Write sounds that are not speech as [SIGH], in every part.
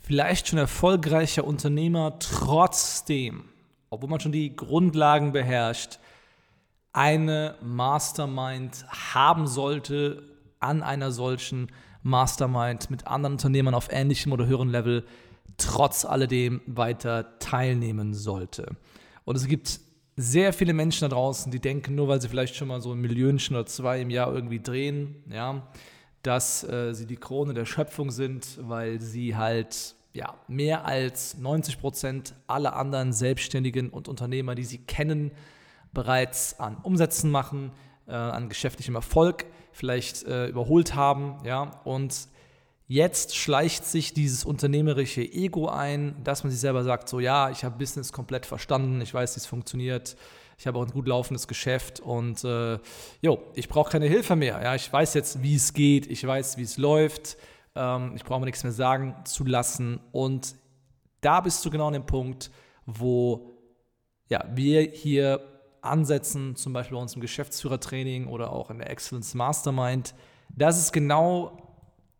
vielleicht schon erfolgreicher Unternehmer trotzdem, obwohl man schon die Grundlagen beherrscht, eine Mastermind haben sollte an einer solchen Mastermind mit anderen Unternehmern auf ähnlichem oder höherem Level trotz alledem weiter teilnehmen sollte. Und es gibt sehr viele Menschen da draußen, die denken, nur weil sie vielleicht schon mal so ein Millionchen oder zwei im Jahr irgendwie drehen, ja, dass äh, sie die Krone der Schöpfung sind, weil sie halt ja, mehr als 90 Prozent aller anderen Selbstständigen und Unternehmer, die sie kennen, bereits an Umsätzen machen, äh, an geschäftlichem Erfolg vielleicht äh, überholt haben, ja, und jetzt schleicht sich dieses unternehmerische Ego ein, dass man sich selber sagt, so ja, ich habe Business komplett verstanden, ich weiß, wie es funktioniert, ich habe auch ein gut laufendes Geschäft und äh, jo, ich brauche keine Hilfe mehr, ja, ich weiß jetzt, wie es geht, ich weiß, wie es läuft, ähm, ich brauche mir nichts mehr sagen zu lassen. Und da bist du genau an dem Punkt, wo ja, wir hier ansetzen, zum Beispiel bei uns im Geschäftsführertraining oder auch in der Excellence Mastermind, das ist genau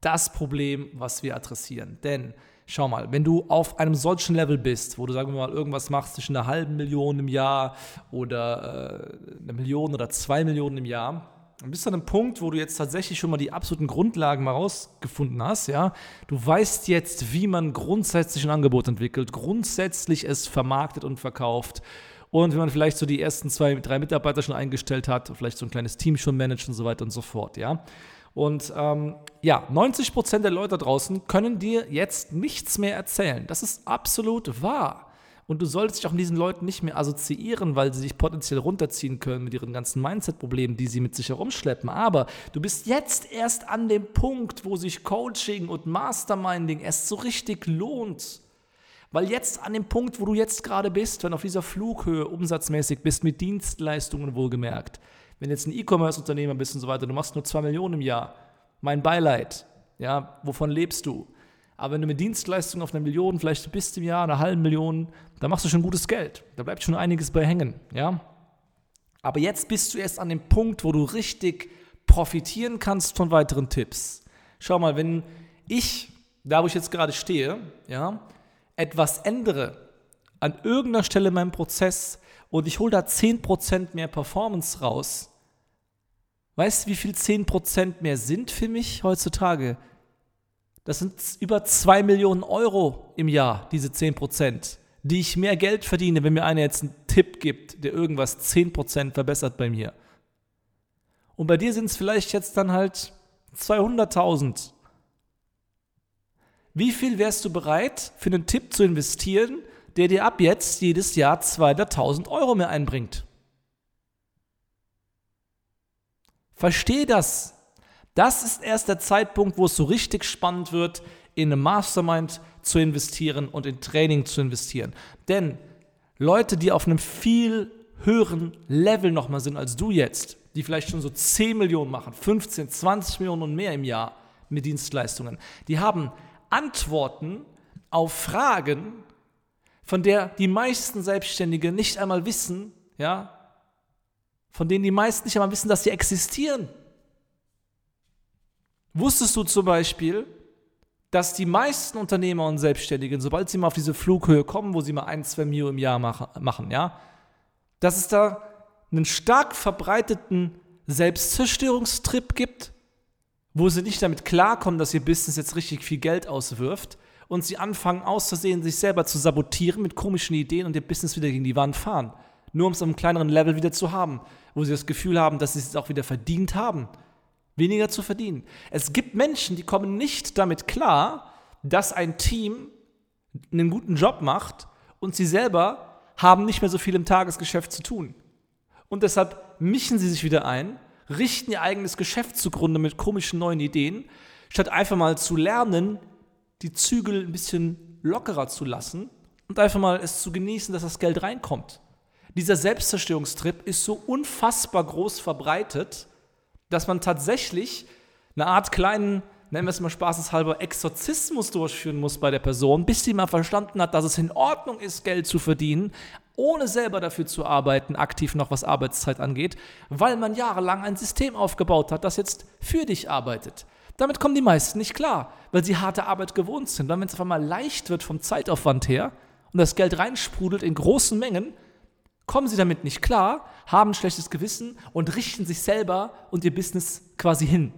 das Problem, was wir adressieren. Denn schau mal, wenn du auf einem solchen Level bist, wo du, sagen wir mal, irgendwas machst zwischen einer halben Million im Jahr oder äh, einer Million oder zwei Millionen im Jahr, dann bist du an einem Punkt, wo du jetzt tatsächlich schon mal die absoluten Grundlagen mal rausgefunden hast, ja. Du weißt jetzt, wie man grundsätzlich ein Angebot entwickelt, grundsätzlich es vermarktet und verkauft und wenn man vielleicht so die ersten zwei, drei Mitarbeiter schon eingestellt hat, vielleicht so ein kleines Team schon managt und so weiter und so fort, ja. Und ähm, ja, 90 Prozent der Leute draußen können dir jetzt nichts mehr erzählen. Das ist absolut wahr. Und du solltest dich auch mit diesen Leuten nicht mehr assoziieren, weil sie sich potenziell runterziehen können mit ihren ganzen Mindset-Problemen, die sie mit sich herumschleppen. Aber du bist jetzt erst an dem Punkt, wo sich Coaching und Masterminding erst so richtig lohnt. Weil jetzt an dem Punkt, wo du jetzt gerade bist, wenn du auf dieser Flughöhe umsatzmäßig bist, mit Dienstleistungen wohlgemerkt, wenn jetzt ein E-Commerce-Unternehmer bist und so weiter, du machst nur zwei Millionen im Jahr, mein Beileid, ja, wovon lebst du? Aber wenn du mit Dienstleistungen auf einer Million, vielleicht bist im Jahr, einer halben Million, dann machst du schon gutes Geld. Da bleibt schon einiges bei hängen, ja. Aber jetzt bist du erst an dem Punkt, wo du richtig profitieren kannst von weiteren Tipps. Schau mal, wenn ich, da wo ich jetzt gerade stehe, ja, etwas ändere an irgendeiner Stelle in meinem Prozess und ich hole da 10% mehr Performance raus, weißt du, wie viel 10% mehr sind für mich heutzutage? Das sind über 2 Millionen Euro im Jahr, diese 10%, die ich mehr Geld verdiene, wenn mir einer jetzt einen Tipp gibt, der irgendwas 10% verbessert bei mir. Und bei dir sind es vielleicht jetzt dann halt 200.000 wie viel wärst du bereit, für einen Tipp zu investieren, der dir ab jetzt jedes Jahr 200.000 Euro mehr einbringt? Versteh das. Das ist erst der Zeitpunkt, wo es so richtig spannend wird, in eine Mastermind zu investieren und in Training zu investieren. Denn Leute, die auf einem viel höheren Level nochmal sind als du jetzt, die vielleicht schon so 10 Millionen machen, 15, 20 Millionen und mehr im Jahr mit Dienstleistungen, die haben Antworten auf Fragen, von der die meisten Selbstständige nicht einmal wissen, ja, von denen die meisten nicht einmal wissen, dass sie existieren. Wusstest du zum Beispiel, dass die meisten Unternehmer und Selbstständigen, sobald sie mal auf diese Flughöhe kommen, wo sie mal ein, zwei Mio im Jahr machen, ja, dass es da einen stark verbreiteten Selbstzerstörungstrip gibt, wo sie nicht damit klarkommen, dass ihr Business jetzt richtig viel Geld auswirft und sie anfangen auszusehen, sich selber zu sabotieren mit komischen Ideen und ihr Business wieder gegen die Wand fahren. Nur um es auf einem kleineren Level wieder zu haben, wo sie das Gefühl haben, dass sie es auch wieder verdient haben, weniger zu verdienen. Es gibt Menschen, die kommen nicht damit klar, dass ein Team einen guten Job macht und sie selber haben nicht mehr so viel im Tagesgeschäft zu tun. Und deshalb mischen sie sich wieder ein, richten ihr eigenes Geschäft zugrunde mit komischen neuen Ideen, statt einfach mal zu lernen, die Zügel ein bisschen lockerer zu lassen und einfach mal es zu genießen, dass das Geld reinkommt. Dieser Selbstzerstörungstrip ist so unfassbar groß verbreitet, dass man tatsächlich eine Art kleinen, nennen wir es mal spaßeshalber, Exorzismus durchführen muss bei der Person, bis sie mal verstanden hat, dass es in Ordnung ist, Geld zu verdienen, ohne selber dafür zu arbeiten, aktiv noch was Arbeitszeit angeht, weil man jahrelang ein System aufgebaut hat, das jetzt für dich arbeitet. Damit kommen die meisten nicht klar, weil sie harte Arbeit gewohnt sind. Weil wenn es auf einmal leicht wird vom Zeitaufwand her und das Geld reinsprudelt in großen Mengen, kommen sie damit nicht klar, haben ein schlechtes Gewissen und richten sich selber und ihr Business quasi hin.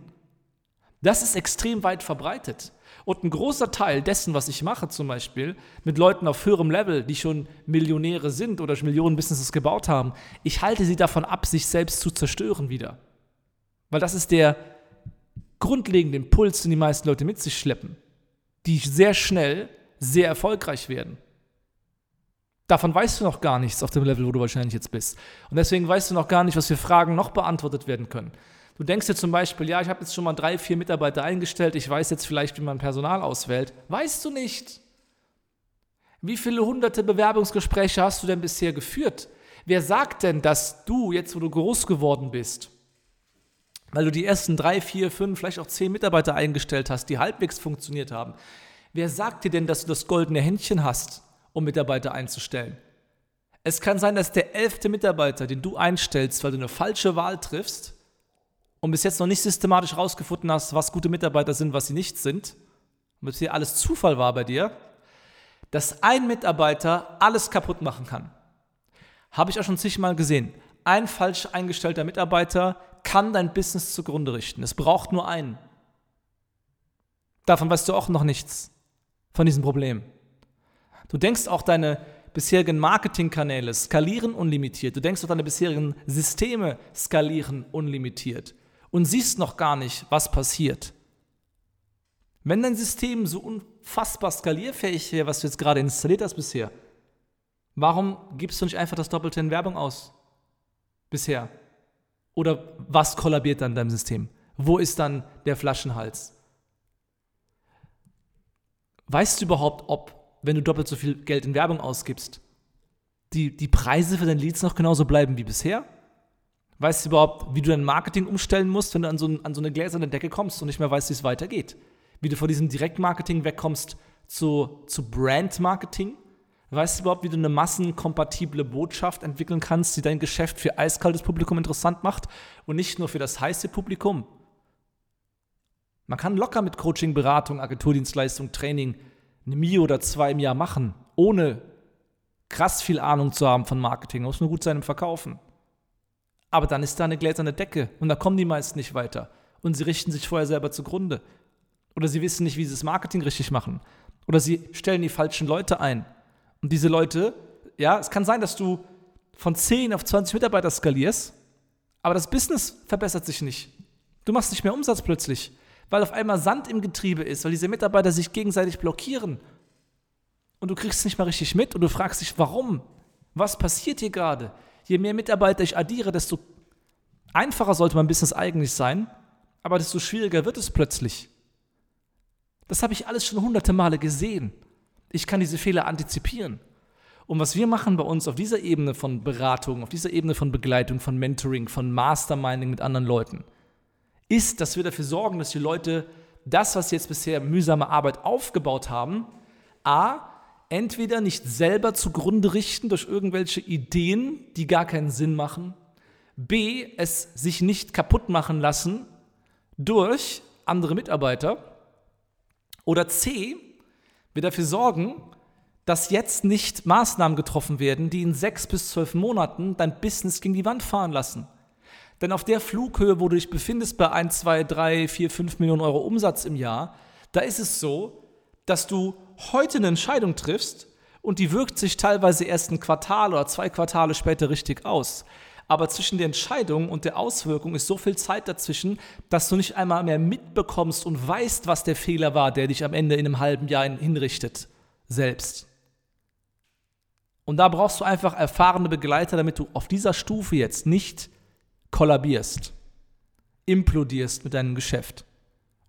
Das ist extrem weit verbreitet. Und ein großer Teil dessen, was ich mache, zum Beispiel mit Leuten auf höherem Level, die schon Millionäre sind oder Millionen Businesses gebaut haben, ich halte sie davon ab, sich selbst zu zerstören wieder. Weil das ist der grundlegende Impuls, den die meisten Leute mit sich schleppen, die sehr schnell sehr erfolgreich werden. Davon weißt du noch gar nichts auf dem Level, wo du wahrscheinlich jetzt bist. Und deswegen weißt du noch gar nicht, was für Fragen noch beantwortet werden können. Du denkst dir zum Beispiel, ja, ich habe jetzt schon mal drei, vier Mitarbeiter eingestellt, ich weiß jetzt vielleicht, wie man Personal auswählt. Weißt du nicht. Wie viele hunderte Bewerbungsgespräche hast du denn bisher geführt? Wer sagt denn, dass du, jetzt wo du groß geworden bist, weil du die ersten drei, vier, fünf, vielleicht auch zehn Mitarbeiter eingestellt hast, die halbwegs funktioniert haben, wer sagt dir denn, dass du das goldene Händchen hast? Um Mitarbeiter einzustellen. Es kann sein, dass der elfte Mitarbeiter, den du einstellst, weil du eine falsche Wahl triffst und bis jetzt noch nicht systematisch herausgefunden hast, was gute Mitarbeiter sind, was sie nicht sind, und bisher alles Zufall war bei dir, dass ein Mitarbeiter alles kaputt machen kann. Habe ich auch schon zigmal gesehen. Ein falsch eingestellter Mitarbeiter kann dein Business zugrunde richten. Es braucht nur einen. Davon weißt du auch noch nichts, von diesem Problem. Du denkst auch deine bisherigen Marketingkanäle skalieren unlimitiert. Du denkst auch deine bisherigen Systeme skalieren unlimitiert und siehst noch gar nicht, was passiert. Wenn dein System so unfassbar skalierfähig wäre, was du jetzt gerade installiert hast bisher, warum gibst du nicht einfach das Doppelte in Werbung aus? Bisher. Oder was kollabiert dann in deinem System? Wo ist dann der Flaschenhals? Weißt du überhaupt, ob wenn du doppelt so viel Geld in Werbung ausgibst, die, die Preise für deine Leads noch genauso bleiben wie bisher? Weißt du überhaupt, wie du dein Marketing umstellen musst, wenn du an so, an so eine gläserne Decke kommst und nicht mehr weißt, wie es weitergeht? Wie du von diesem Direktmarketing wegkommst zu, zu Brandmarketing? Weißt du überhaupt, wie du eine massenkompatible Botschaft entwickeln kannst, die dein Geschäft für eiskaltes Publikum interessant macht und nicht nur für das heiße Publikum? Man kann locker mit Coaching, Beratung, Agenturdienstleistung, Training eine Mio oder zwei im Jahr machen, ohne krass viel Ahnung zu haben von Marketing. Muss nur gut sein im Verkaufen. Aber dann ist da eine gläserne Decke und da kommen die meisten nicht weiter. Und sie richten sich vorher selber zugrunde. Oder sie wissen nicht, wie sie das Marketing richtig machen. Oder sie stellen die falschen Leute ein. Und diese Leute, ja, es kann sein, dass du von 10 auf 20 Mitarbeiter skalierst, aber das Business verbessert sich nicht. Du machst nicht mehr Umsatz plötzlich weil auf einmal Sand im Getriebe ist, weil diese Mitarbeiter sich gegenseitig blockieren. Und du kriegst es nicht mal richtig mit und du fragst dich, warum? Was passiert hier gerade? Je mehr Mitarbeiter ich addiere, desto einfacher sollte mein Business eigentlich sein, aber desto schwieriger wird es plötzlich. Das habe ich alles schon hunderte Male gesehen. Ich kann diese Fehler antizipieren. Und was wir machen bei uns auf dieser Ebene von Beratung, auf dieser Ebene von Begleitung, von Mentoring, von Masterminding mit anderen Leuten, ist, dass wir dafür sorgen, dass die Leute das, was sie jetzt bisher mühsame Arbeit aufgebaut haben, a, entweder nicht selber zugrunde richten durch irgendwelche Ideen, die gar keinen Sinn machen, b, es sich nicht kaputt machen lassen durch andere Mitarbeiter oder c, wir dafür sorgen, dass jetzt nicht Maßnahmen getroffen werden, die in sechs bis zwölf Monaten dein Business gegen die Wand fahren lassen. Denn auf der Flughöhe, wo du dich befindest bei 1, 2, 3, 4, 5 Millionen Euro Umsatz im Jahr, da ist es so, dass du heute eine Entscheidung triffst und die wirkt sich teilweise erst ein Quartal oder zwei Quartale später richtig aus. Aber zwischen der Entscheidung und der Auswirkung ist so viel Zeit dazwischen, dass du nicht einmal mehr mitbekommst und weißt, was der Fehler war, der dich am Ende in einem halben Jahr hinrichtet, selbst. Und da brauchst du einfach erfahrene Begleiter, damit du auf dieser Stufe jetzt nicht kollabierst, implodierst mit deinem Geschäft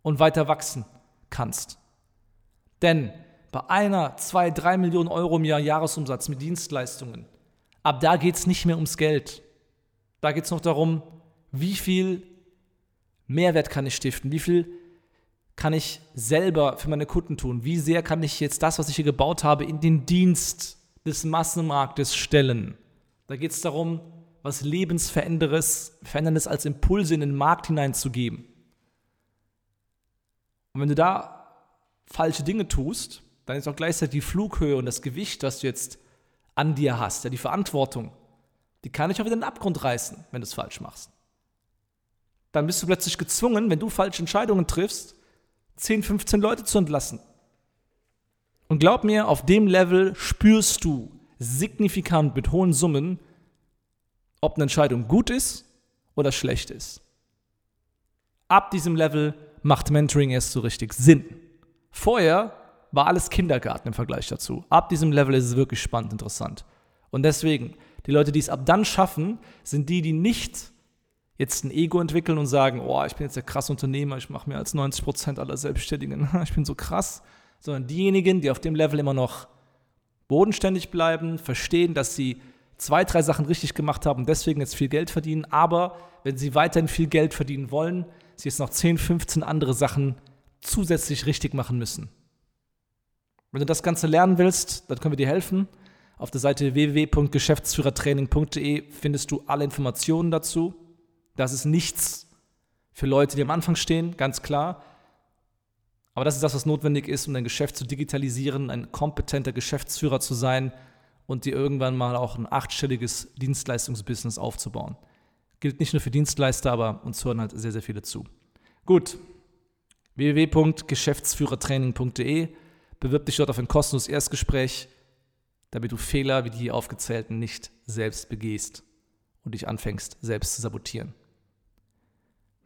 und weiter wachsen kannst. Denn bei einer, zwei, drei Millionen Euro im Jahr Jahresumsatz mit Dienstleistungen, ab da geht es nicht mehr ums Geld. Da geht es noch darum, wie viel Mehrwert kann ich stiften, wie viel kann ich selber für meine Kunden tun, wie sehr kann ich jetzt das, was ich hier gebaut habe, in den Dienst des Massenmarktes stellen. Da geht es darum, was Lebensveränderndes Veränderndes als Impulse in den Markt hineinzugeben. Und wenn du da falsche Dinge tust, dann ist auch gleichzeitig die Flughöhe und das Gewicht, was du jetzt an dir hast, ja, die Verantwortung, die kann dich auch wieder in den Abgrund reißen, wenn du es falsch machst. Dann bist du plötzlich gezwungen, wenn du falsche Entscheidungen triffst, 10, 15 Leute zu entlassen. Und glaub mir, auf dem Level spürst du signifikant mit hohen Summen, ob eine Entscheidung gut ist oder schlecht ist. Ab diesem Level macht Mentoring erst so richtig Sinn. Vorher war alles Kindergarten im Vergleich dazu. Ab diesem Level ist es wirklich spannend, interessant. Und deswegen, die Leute, die es ab dann schaffen, sind die, die nicht jetzt ein Ego entwickeln und sagen, oh, ich bin jetzt der krasse Unternehmer, ich mache mehr als 90 Prozent aller Selbstständigen, [LAUGHS] ich bin so krass, sondern diejenigen, die auf dem Level immer noch bodenständig bleiben, verstehen, dass sie zwei, drei Sachen richtig gemacht haben und deswegen jetzt viel Geld verdienen, aber wenn sie weiterhin viel Geld verdienen wollen, sie jetzt noch 10, 15 andere Sachen zusätzlich richtig machen müssen. Wenn du das Ganze lernen willst, dann können wir dir helfen. Auf der Seite www.geschäftsführertraining.de findest du alle Informationen dazu. Das ist nichts für Leute, die am Anfang stehen, ganz klar. Aber das ist das, was notwendig ist, um dein Geschäft zu digitalisieren, ein kompetenter Geschäftsführer zu sein und dir irgendwann mal auch ein achtstelliges Dienstleistungsbusiness aufzubauen. Gilt nicht nur für Dienstleister, aber uns hören halt sehr, sehr viele zu. Gut, www.geschäftsführertraining.de. Bewirb dich dort auf ein kostenloses Erstgespräch, damit du Fehler wie die hier aufgezählten nicht selbst begehst und dich anfängst, selbst zu sabotieren.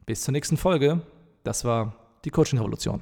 Bis zur nächsten Folge. Das war die Coaching-Revolution.